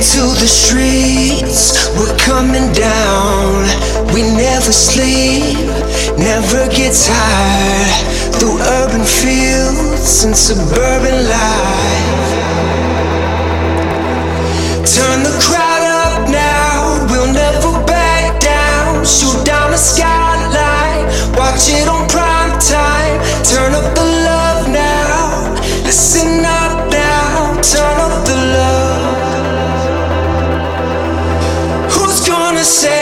to the streets, we're coming down. We never sleep, never get tired. Through urban fields and suburban life. Turn the crowd up now, we'll never back down. Shoot down the skyline, watch it on prime time. Turn up the love now, listen up now, turn up. say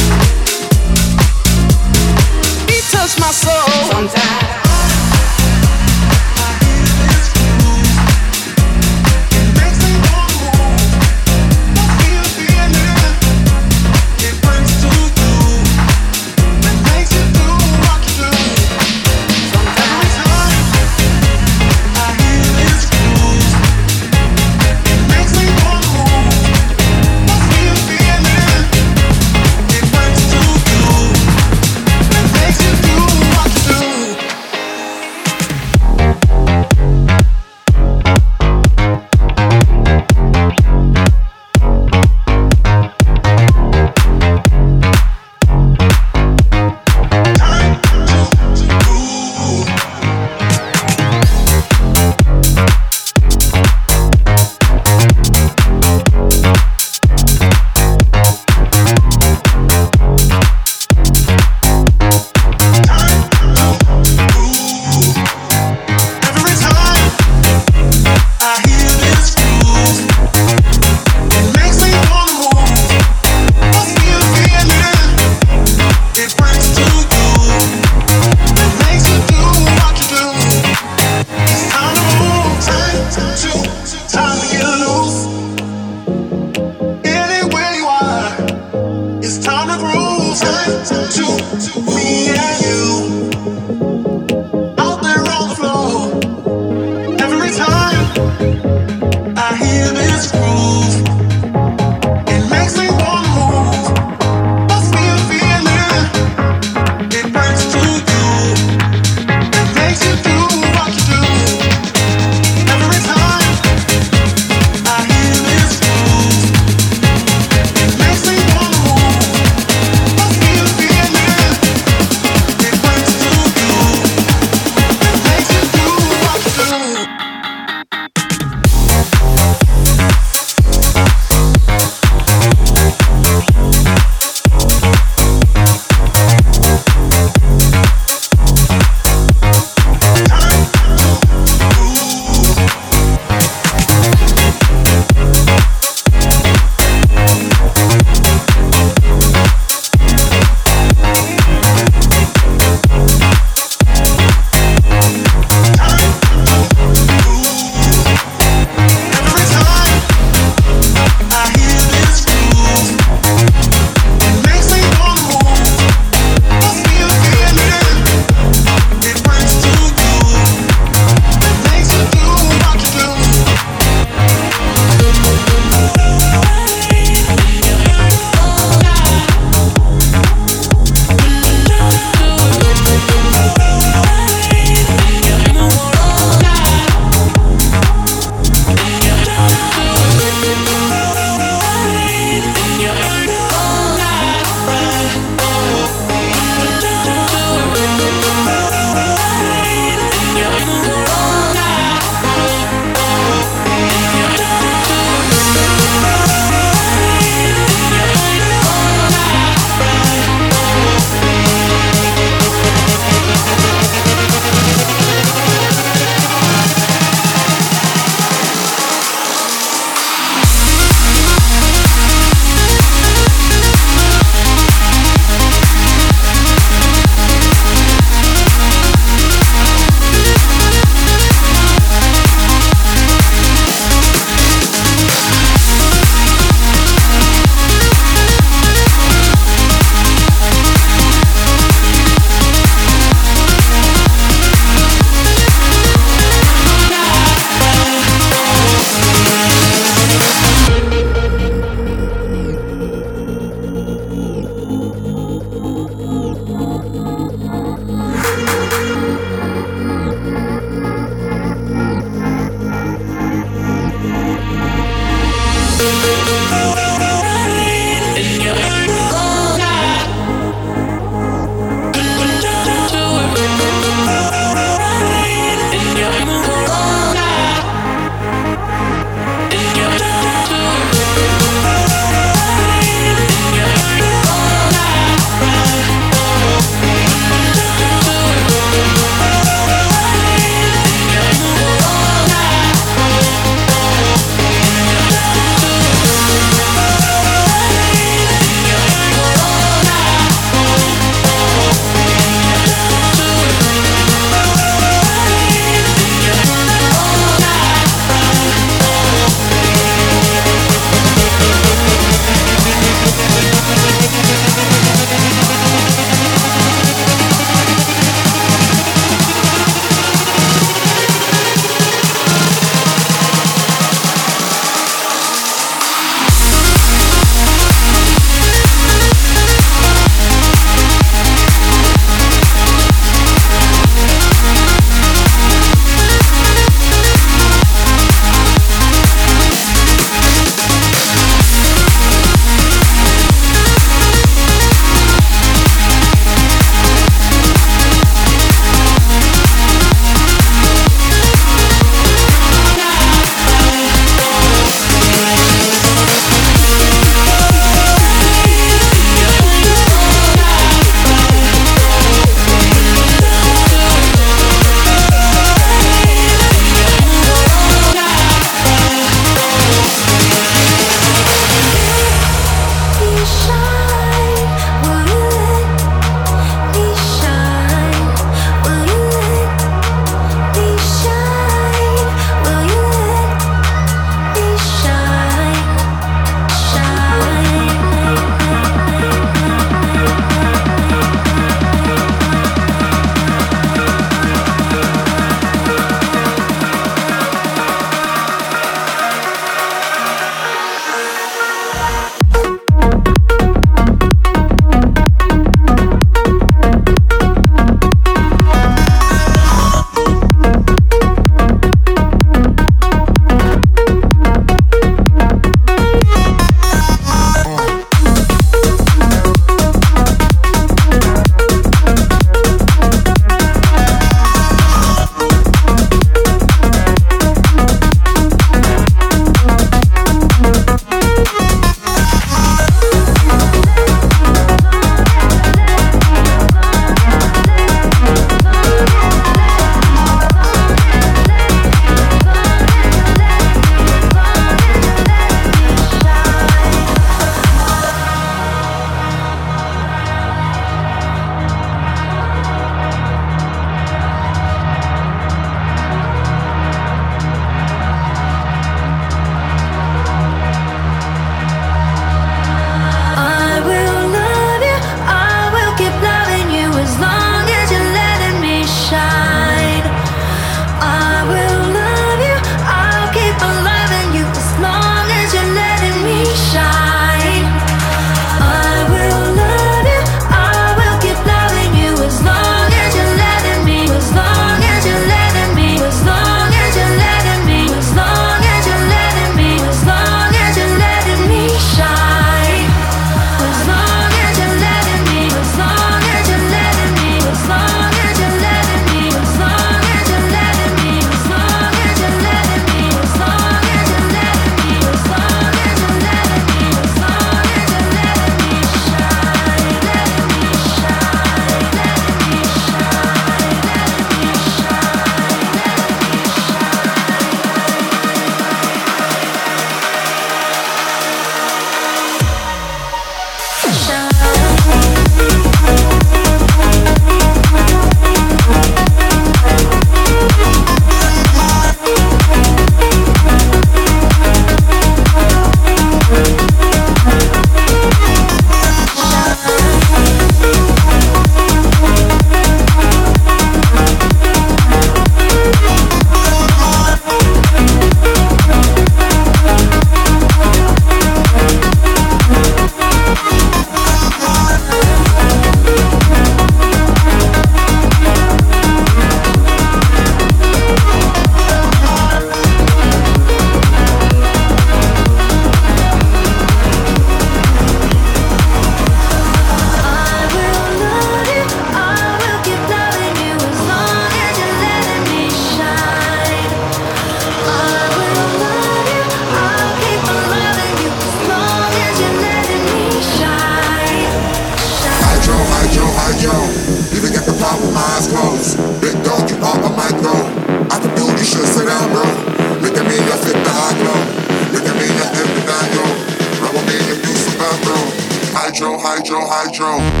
hydro, hydro,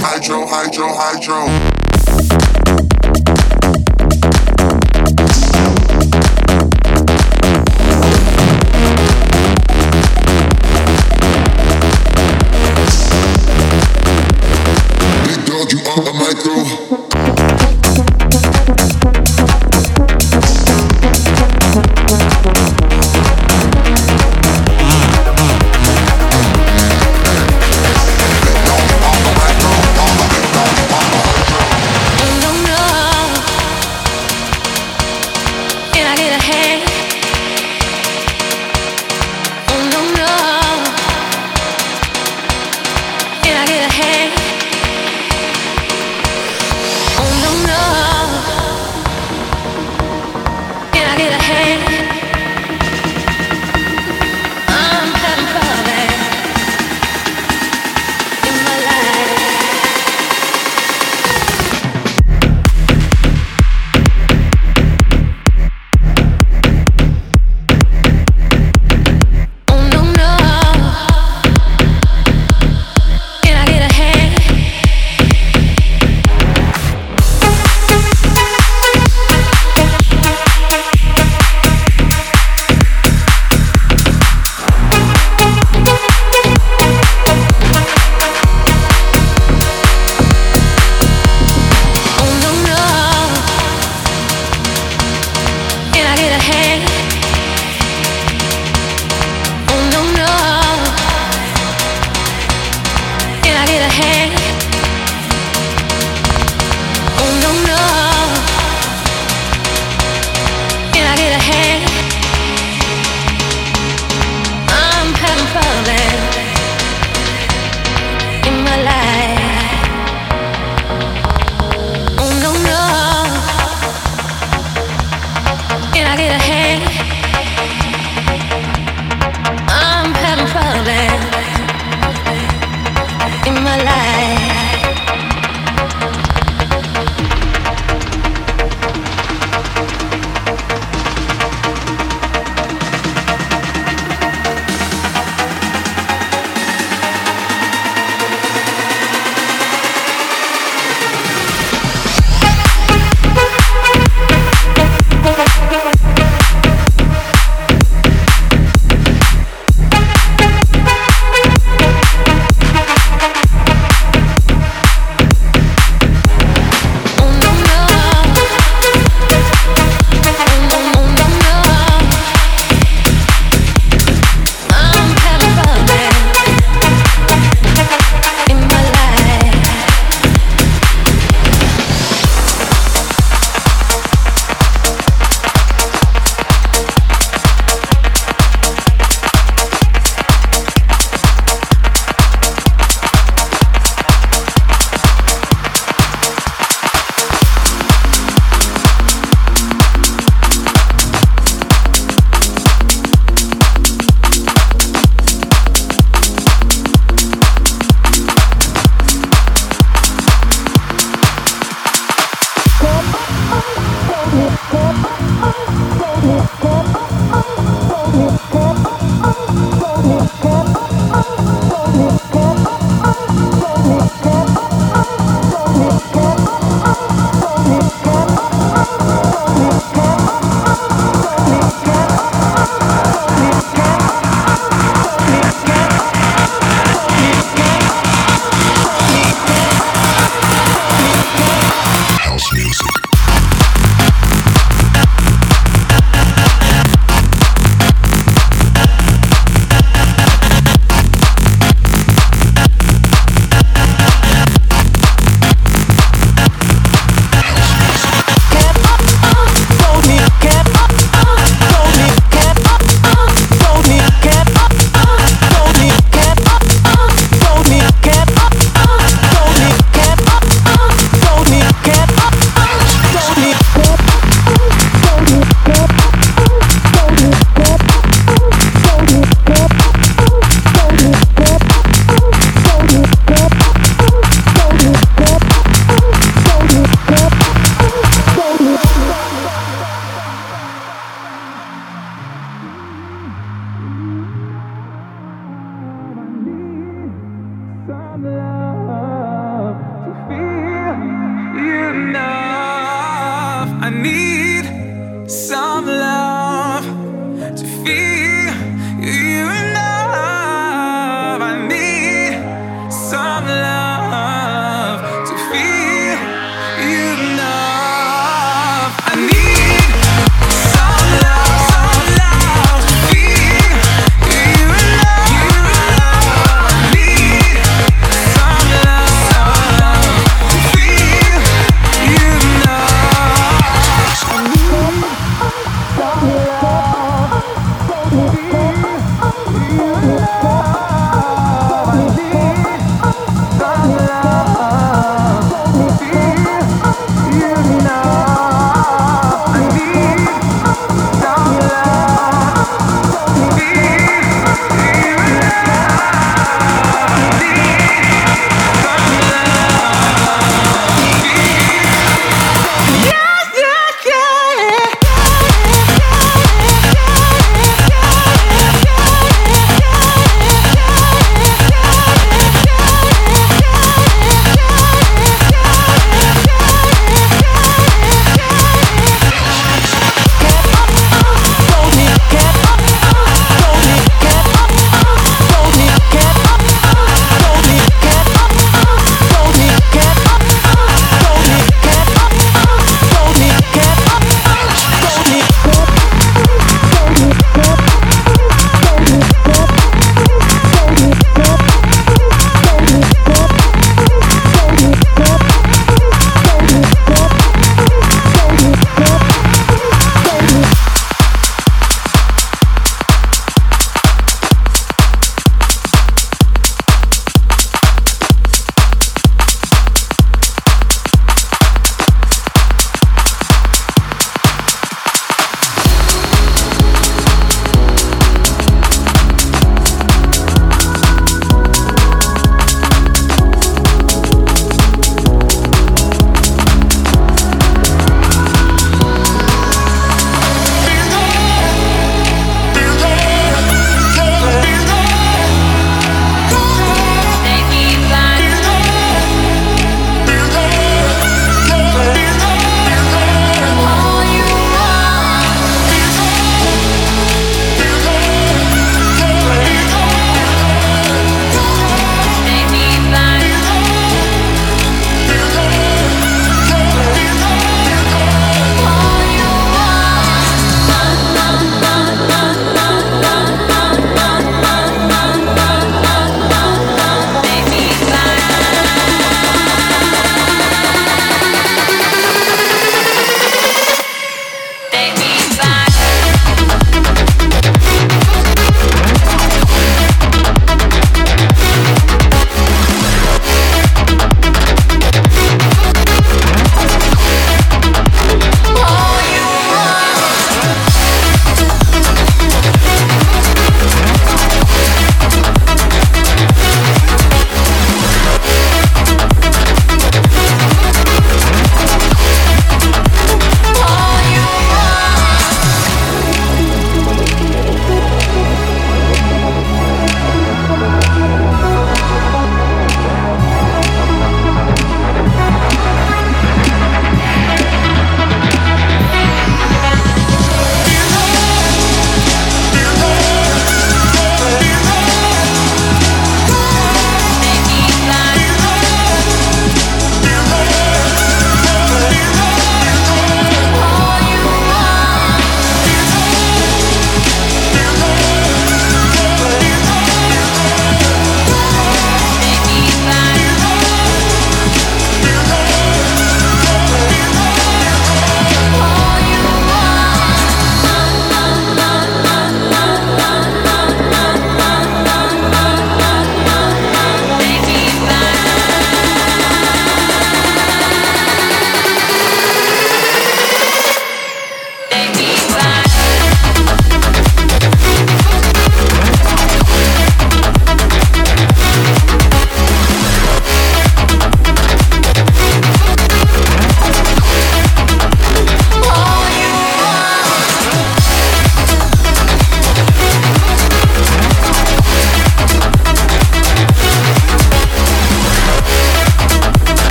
hydro, hydro, hydro.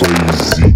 Crazy.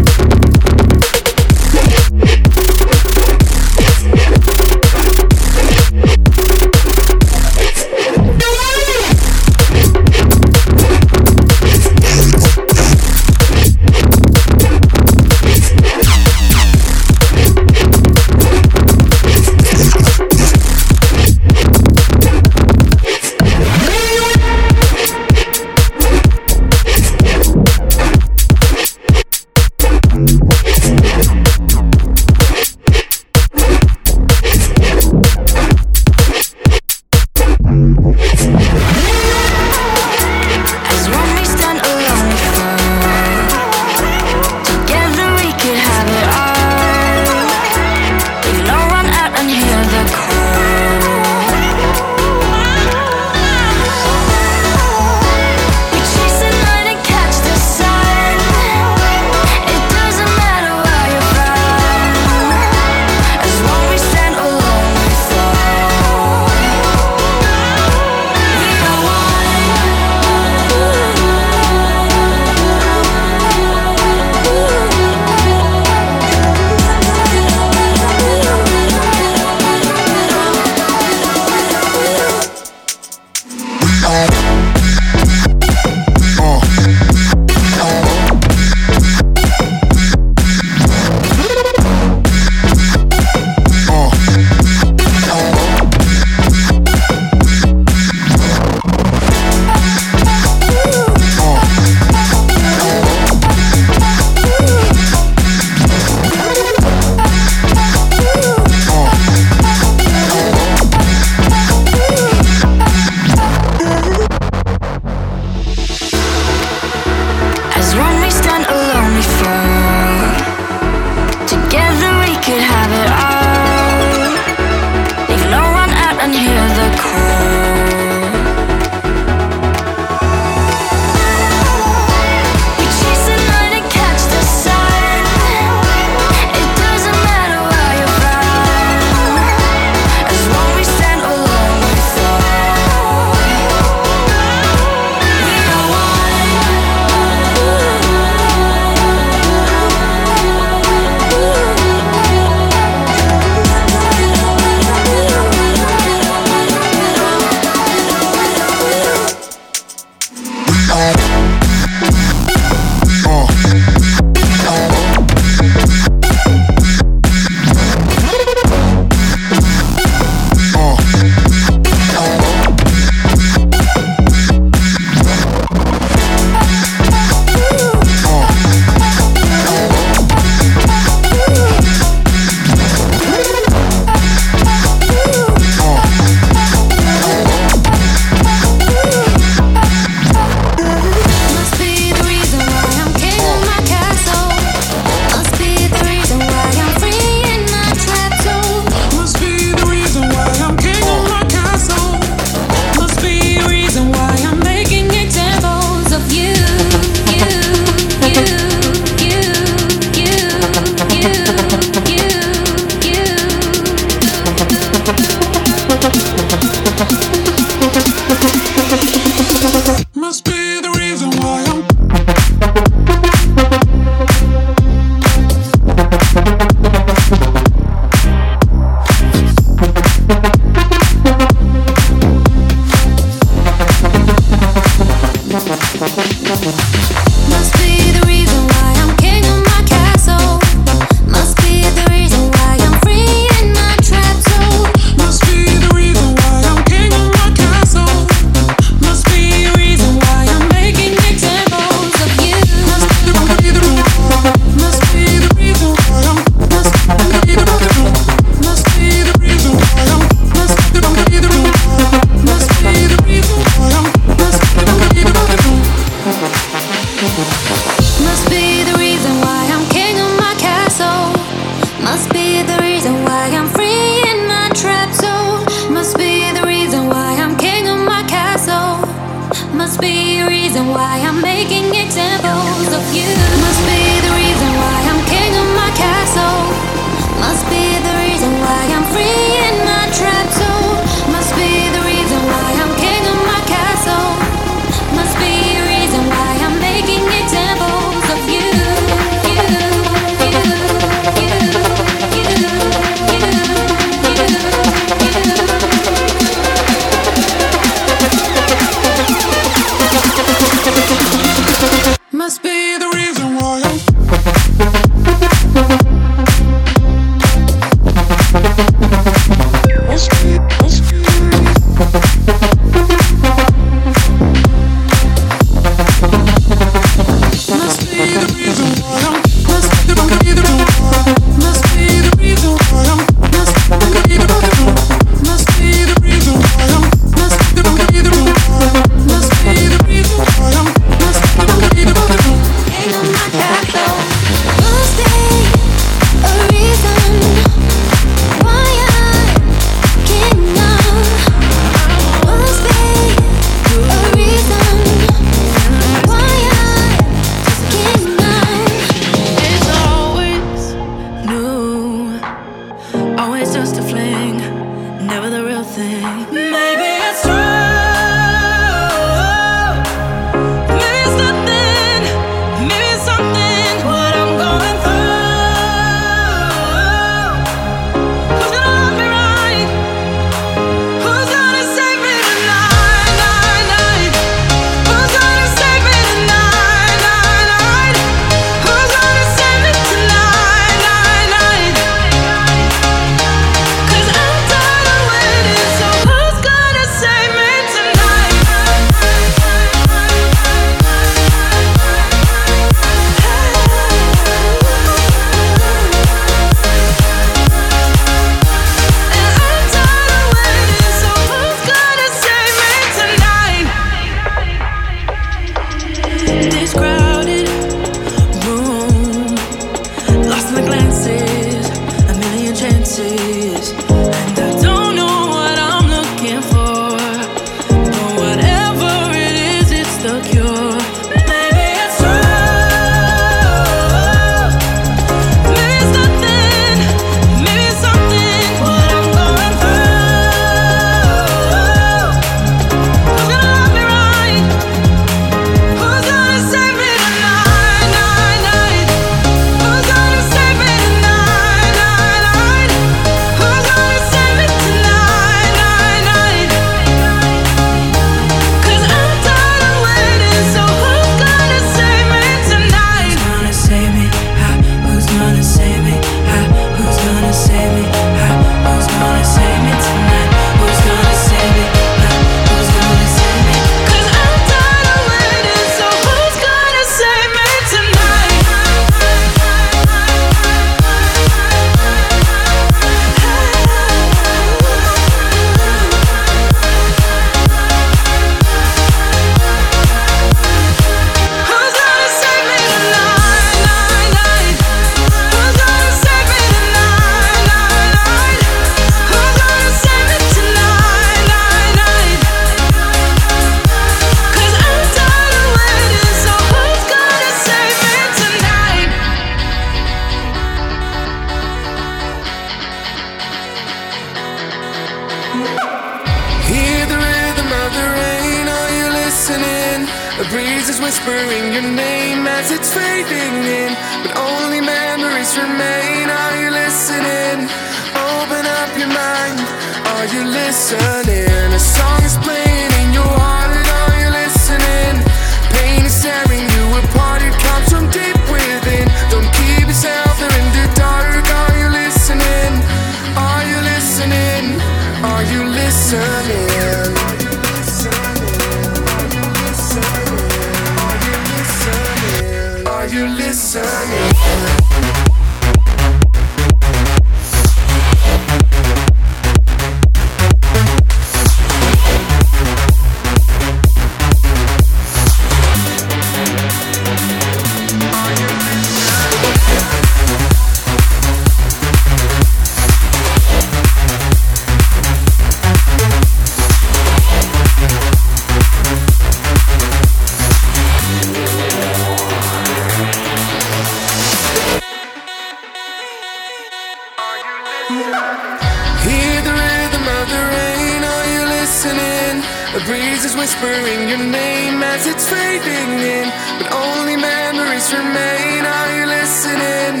whispering your name as it's fading in, but only memories remain. Are you listening?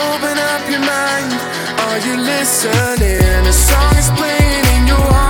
Open up your mind. Are you listening? A song is playing in your heart.